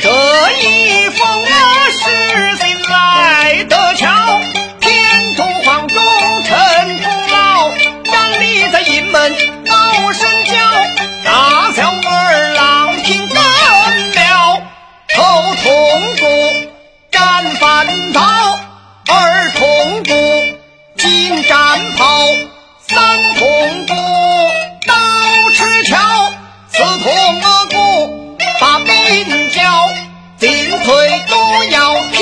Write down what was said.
这一封啊是贼来得巧天竺皇忠臣不老站立在营门高声叫大小儿郎听根了头通鼓战饭饱儿童鼓紧战袍今朝进退都要。